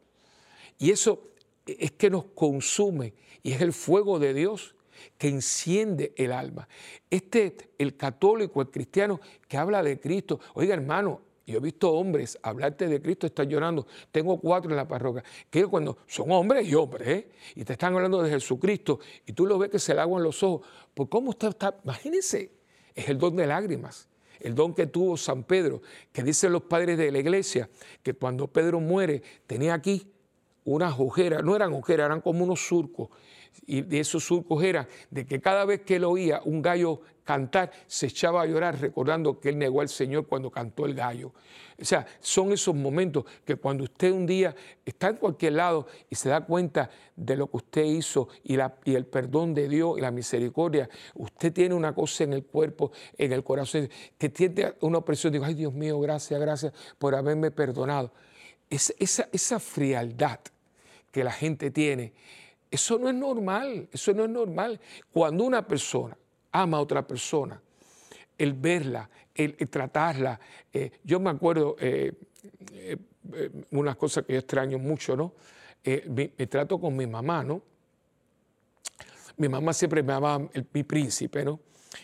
Y eso es que nos consume y es el fuego de Dios que enciende el alma. Este, el católico, el cristiano que habla de Cristo, oiga hermano, yo he visto hombres hablarte de Cristo, están llorando. Tengo cuatro en la parroquia, que cuando son hombres y hombres, ¿eh? y te están hablando de Jesucristo, y tú lo ves que se le en los ojos. ¿Por cómo está, está? Imagínense, es el don de lágrimas, el don que tuvo San Pedro, que dicen los padres de la iglesia, que cuando Pedro muere tenía aquí unas ojeras, no eran ojeras, eran como unos surcos. Y de esos surcos era de que cada vez que él oía un gallo cantar, se echaba a llorar recordando que él negó al Señor cuando cantó el gallo. O sea, son esos momentos que cuando usted un día está en cualquier lado y se da cuenta de lo que usted hizo y, la, y el perdón de Dios y la misericordia, usted tiene una cosa en el cuerpo, en el corazón, que tiene una opresión. Digo, ay Dios mío, gracias, gracias por haberme perdonado. esa, esa frialdad que la gente tiene, eso no es normal, eso no es normal. Cuando una persona ama a otra persona, el verla, el, tratarla. Eh, yo me acuerdo eh, eh, unas cosas que yo extraño mucho, ¿no? Me, trato con mi mamá, ¿no? Mi mamá siempre me llamaba mi príncipe, ¿no?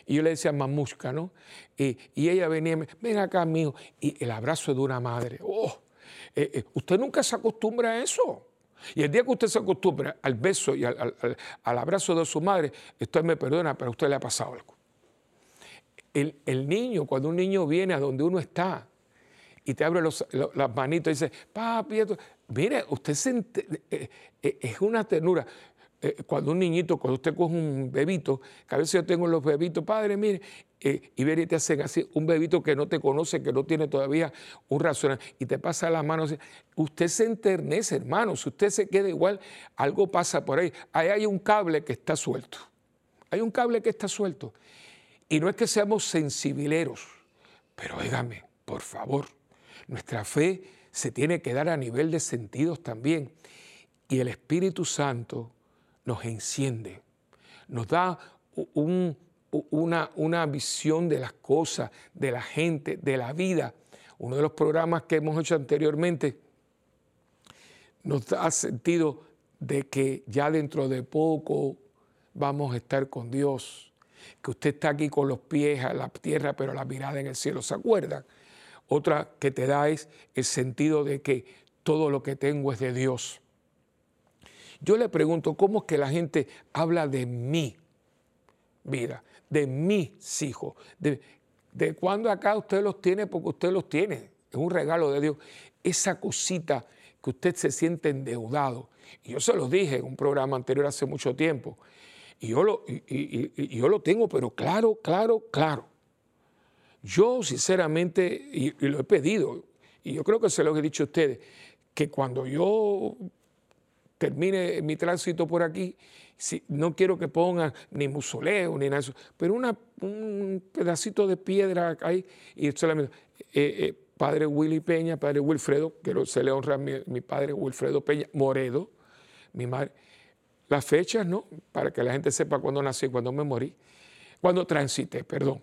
Y yo le decía mamusca, ¿no? Y, ella venía, ven acá, mijo, y el abrazo de una madre. ¡Oh! usted nunca se acostumbra a eso. Y el día que usted se acostumbra al beso y al, abrazo de su madre, usted me perdona, pero a usted le ha pasado algo. El, niño, cuando un niño viene a donde uno está y te abre las manitos y dice, papi, mire, usted se eh, eh, es una ternura. Eh, cuando un niñito, cuando usted coge un bebito, que a veces yo tengo los bebitos, padre, mire, eh, y ver te hacen así, un bebito que no te conoce, que no tiene todavía un razonamiento, y te pasa la mano, usted se enternece, hermano, si usted se queda igual, algo pasa por ahí. Ahí hay un cable que está suelto, hay un cable que está suelto. Y no es que seamos sensibileros, pero óigame, por favor, nuestra fe se tiene que dar a nivel de sentidos también. Y el Espíritu Santo nos enciende, nos da una, una visión de las cosas, de la gente, de la vida. Uno de los programas que hemos hecho anteriormente nos da sentido de que ya dentro de poco vamos a estar con Dios, que usted está aquí con los pies a la tierra, pero la mirada en el cielo, ¿se acuerdan? Otra que te da es el sentido de que todo lo que tengo es de Dios. Yo le pregunto, ¿cómo es que la gente habla de mi vida, de mis hijos? De, de cuándo acá usted los tiene porque usted los tiene. Es un regalo de Dios. Esa cosita que usted se siente endeudado. Y yo se lo dije en un programa anterior hace mucho tiempo. Y yo lo, y, yo lo tengo, pero claro, claro, claro. Yo sinceramente, y, lo he pedido, y yo creo que se lo he dicho a ustedes, que cuando yo termine mi tránsito por aquí, si, no quiero que pongan ni musoleo ni nada pero un pedacito de piedra ahí y solamente, eh, eh, padre Willy Peña, padre Wilfredo, que se le honra a mi, padre Wilfredo Peña, Moredo, mi madre, las fechas, ¿no? Para que la gente sepa cuándo nací cuándo me morí, cuándo transité, perdón.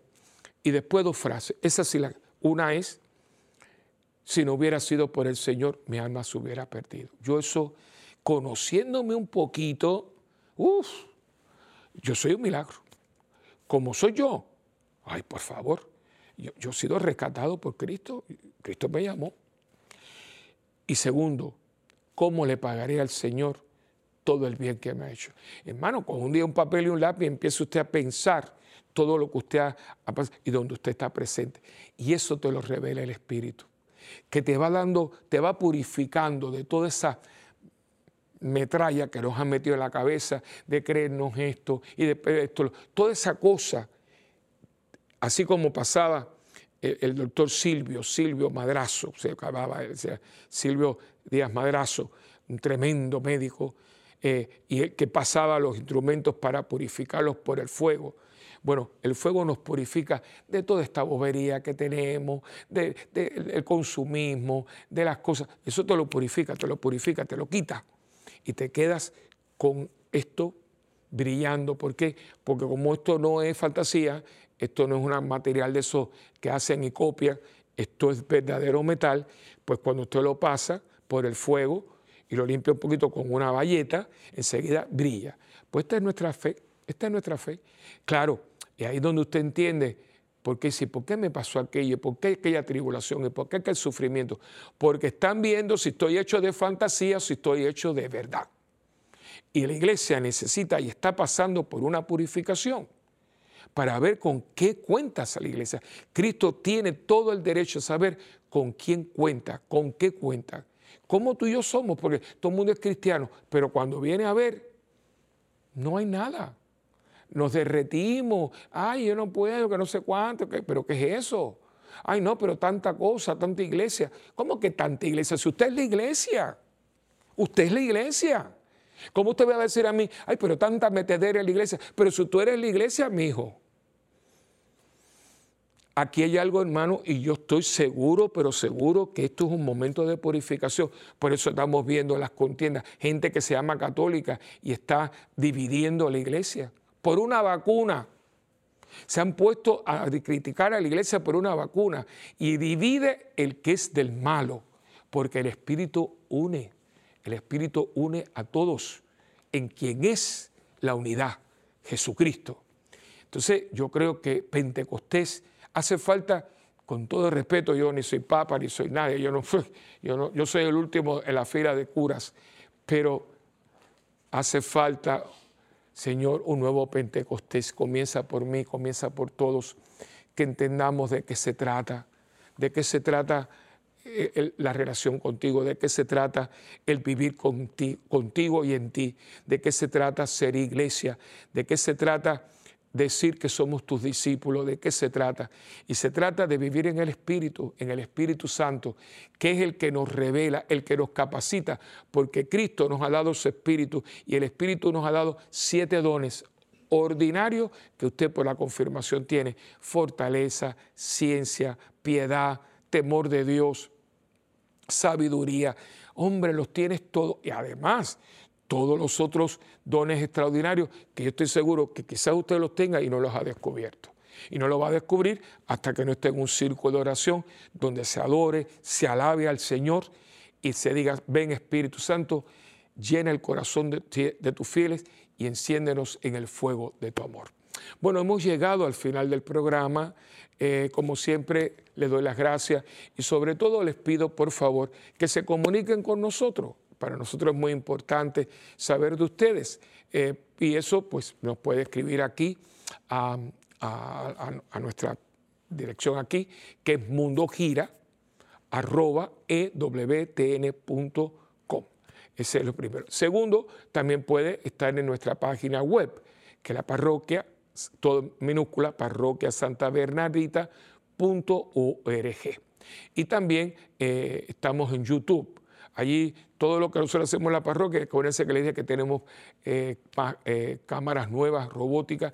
Y después dos frases, esa sí la, una es, si no hubiera sido por el Señor, mi alma se hubiera perdido. Yo eso conociéndome un poquito, uff, yo soy un milagro. Como soy yo, ay, por favor, yo, he sido rescatado por Cristo, Cristo me llamó. Y segundo, ¿cómo le pagaré al Señor todo el bien que me ha hecho? Hermano, con un día un papel y un lápiz empieza usted a pensar todo lo que usted ha, pasado y donde usted está presente. Y eso te lo revela el Espíritu, que te va dando, te va purificando de toda esa metralla que nos han metido en la cabeza de creernos esto y de esto, toda esa cosa, así como pasaba el, doctor Silvio, Silvio Madrazo, se acababa, Silvio Díaz Madrazo, un tremendo médico, eh, y que pasaba los instrumentos para purificarlos por el fuego. Bueno, el fuego nos purifica de toda esta bobería que tenemos, del de, consumismo, de las cosas. Eso te lo purifica, te lo purifica, te lo quita y te quedas con esto brillando. ¿Por qué? Porque como esto no es fantasía, esto no es un material de esos que hacen y copian, esto es verdadero metal, pues cuando usted lo pasa por el fuego y lo limpia un poquito con una bayeta, enseguida brilla. Pues esta es nuestra fe, esta es nuestra fe. Claro, y ahí es donde usted entiende por qué sí, por qué me pasó aquello, por qué aquella tribulación, por qué aquel sufrimiento. Porque están viendo si estoy hecho de fantasía o si estoy hecho de verdad. Y la iglesia necesita y está pasando por una purificación para ver con qué cuentas a la iglesia. Cristo tiene todo el derecho a saber con quién cuenta, con qué cuenta. ¿Cómo tú y yo somos? Porque todo el mundo es cristiano, pero cuando viene a ver, no hay nada. Nos derretimos, ay, yo no puedo, que no sé cuánto, pero ¿qué es eso? Ay, no, pero tanta cosa, tanta iglesia. ¿Cómo que tanta iglesia? Si usted es la iglesia, usted es la iglesia. ¿Cómo usted va a decir a mí, ay, pero tanta metedera en la iglesia? Pero si tú eres la iglesia, mi hijo. Aquí hay algo, hermano, y yo estoy seguro, pero seguro que esto es un momento de purificación. Por eso estamos viendo las contiendas, gente que se llama católica y está dividiendo la iglesia por una vacuna. Se han puesto a criticar a la iglesia por una vacuna y divide el que es del malo, porque el Espíritu une, el Espíritu une a todos en quien es la unidad, Jesucristo. Entonces yo creo que Pentecostés hace falta, con todo respeto, yo ni soy papa ni soy nadie, yo no, yo no, yo soy el último en la fila de curas, pero hace falta Señor, un nuevo Pentecostés comienza por mí, comienza por todos, que entendamos de qué se trata, de qué se trata eh, la relación contigo, de qué se trata el vivir contigo y en ti, de qué se trata ser iglesia, de qué se trata decir que somos tus discípulos, de qué se trata. Y se trata de vivir en el Espíritu, en el Espíritu Santo, que es el que nos revela, el que nos capacita, porque Cristo nos ha dado su Espíritu y el Espíritu nos ha dado siete dones ordinarios que usted por la confirmación tiene. Fortaleza, ciencia, piedad, temor de Dios, sabiduría. Hombre, los tienes todos. Y además, todos los otros dones extraordinarios que yo estoy seguro que quizás usted los tenga y no los ha descubierto. Y no lo va a descubrir hasta que no esté en un círculo de oración donde se adore, se alabe al Señor y se diga, ven Espíritu Santo, llena el corazón de, tus fieles y enciéndenos en el fuego de tu amor. Bueno, hemos llegado al final del programa. Eh, como siempre, les doy las gracias y sobre todo les pido, por favor, que se comuniquen con nosotros para nosotros es muy importante saber de ustedes. Eh, y eso pues nos puede escribir aquí a, nuestra dirección aquí, que es mundogira.ewtn.com. Ese es lo primero. Segundo, también puede estar en nuestra página web, que es la parroquia, todo minúscula, parroquia Santa Y también eh, estamos en YouTube. Allí todo lo que nosotros hacemos en la parroquia, acuérdense que le dije que tenemos eh, eh, cámaras nuevas, robóticas,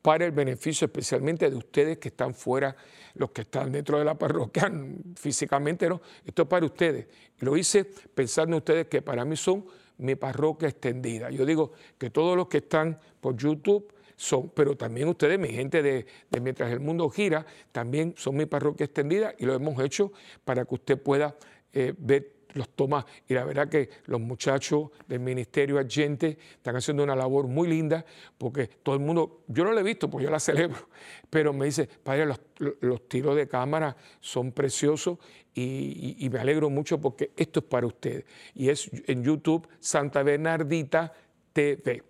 para el beneficio especialmente de ustedes que están fuera, los que están dentro de la parroquia físicamente, no, esto es para ustedes. lo hice pensando en ustedes que para mí son mi parroquia extendida. Yo digo que todos los que están por YouTube son, pero también ustedes, mi gente de, Mientras el Mundo Gira, también son mi parroquia extendida y lo hemos hecho para que usted pueda eh, ver los toma y la verdad que los muchachos del Ministerio Agente están haciendo una labor muy linda porque todo el mundo, yo no la he visto, pues yo la celebro, pero me dice, padre, los, tiros de cámara son preciosos y, me alegro mucho porque esto es para ustedes. Y es en YouTube Santa Bernardita TV.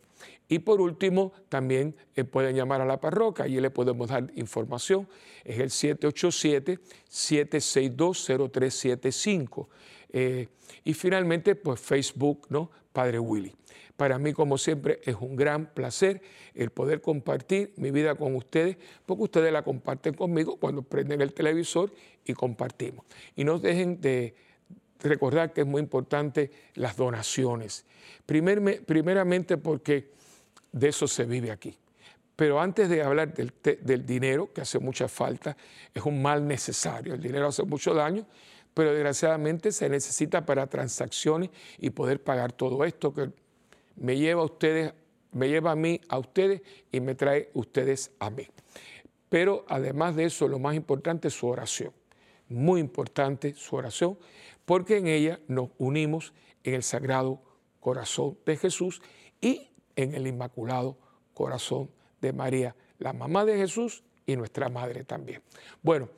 Y por último, también eh, pueden llamar a la parroquia, y le podemos dar información. Es el 787-762-0375. Eh, y finalmente, pues Facebook, ¿no? Padre Willy. Para mí, como siempre, es un gran placer el poder compartir mi vida con ustedes, porque ustedes la comparten conmigo cuando prenden el televisor y compartimos. Y no dejen de recordar que es muy importante las donaciones. primeramente porque de eso se vive aquí. Pero antes de hablar del, del, dinero, que hace mucha falta, es un mal necesario. El dinero hace mucho daño pero desgraciadamente se necesita para transacciones y poder pagar todo esto que me lleva a ustedes, me lleva a mí a ustedes y me trae ustedes a mí. Pero además de eso, lo más importante es su oración. Muy importante su oración, porque en ella nos unimos en el Sagrado Corazón de Jesús y en el Inmaculado Corazón de María, la mamá de Jesús y nuestra madre también. Bueno,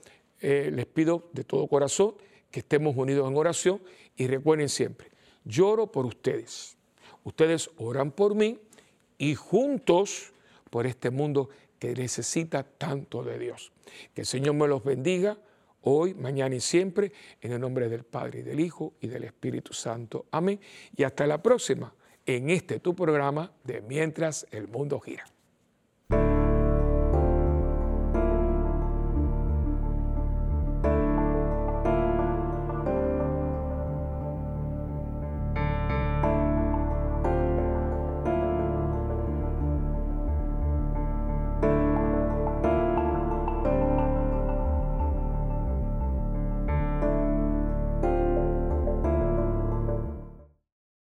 eh, les pido de todo corazón que estemos unidos en oración y recuerden siempre, lloro por ustedes. Ustedes oran por mí y juntos por este mundo que necesita tanto de Dios. Que el Señor me los bendiga hoy, mañana y siempre, en el nombre del Padre y del Hijo y del Espíritu Santo. Amén. Y hasta la próxima en este tu programa de Mientras el Mundo Gira.